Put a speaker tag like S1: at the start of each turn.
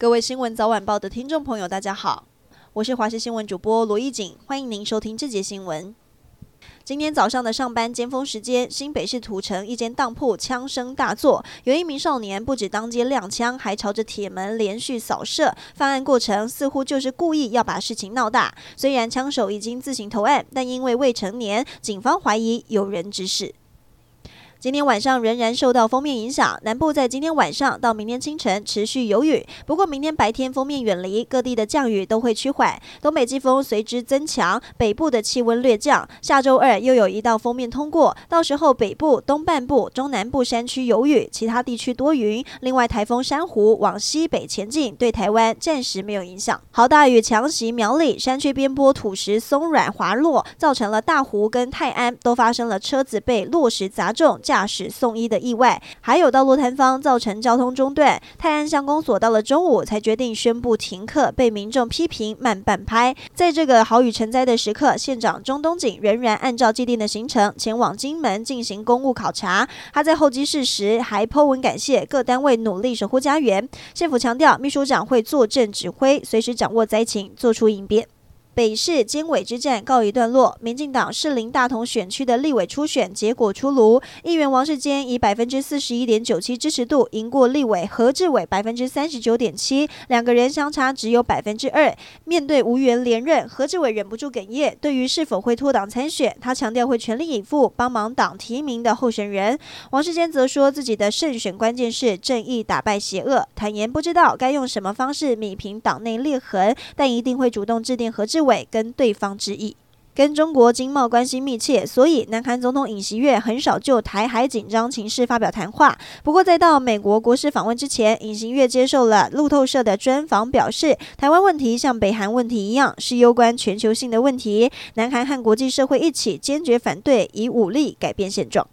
S1: 各位新闻早晚报的听众朋友，大家好，我是华视新闻主播罗艺锦，欢迎您收听这节新闻。今天早上的上班尖峰时间，新北市土城一间当铺枪声大作，有一名少年不止当街亮枪，还朝着铁门连续扫射。犯案过程似乎就是故意要把事情闹大。虽然枪手已经自行投案，但因为未成年，警方怀疑有人指使。今天晚上仍然受到锋面影响，南部在今天晚上到明天清晨持续有雨。不过明天白天锋面远离，各地的降雨都会趋缓，东北季风随之增强，北部的气温略降。下周二又有一道锋面通过，到时候北部、东半部、中南部山区有雨，其他地区多云。另外，台风珊瑚往西北前进，对台湾暂时没有影响。豪大雨强袭苗栗，山区边坡土石松软滑落，造成了大湖跟泰安都发生了车子被落石砸中。驾驶送医的意外，还有道路坍方造成交通中断。泰安乡公所到了中午才决定宣布停课，被民众批评慢半拍。在这个豪雨成灾的时刻，县长钟东锦仍然按照既定的行程前往金门进行公务考察。他在候机室时还颇文感谢各单位努力守护家园。县府强调，秘书长会坐镇指挥，随时掌握灾情，做出应变。北市监委之战告一段落，民进党士林大同选区的立委初选结果出炉，议员王世坚以百分之四十一点九七支持度赢过立委何志伟百分之三十九点七，两个人相差只有百分之二。面对无缘连任，何志伟忍不住哽咽，对于是否会脱党参选，他强调会全力以赴帮忙党提名的候选人。王世坚则说自己的胜选关键是正义打败邪恶，坦言不知道该用什么方式弭平党内裂痕，但一定会主动致电何志伟。跟对方之意，跟中国经贸关系密切，所以南韩总统尹锡悦很少就台海紧张情势发表谈话。不过，在到美国国事访问之前，尹锡悦接受了路透社的专访，表示台湾问题像北韩问题一样，是攸关全球性的问题。南韩和国际社会一起坚决反对以武力改变现状。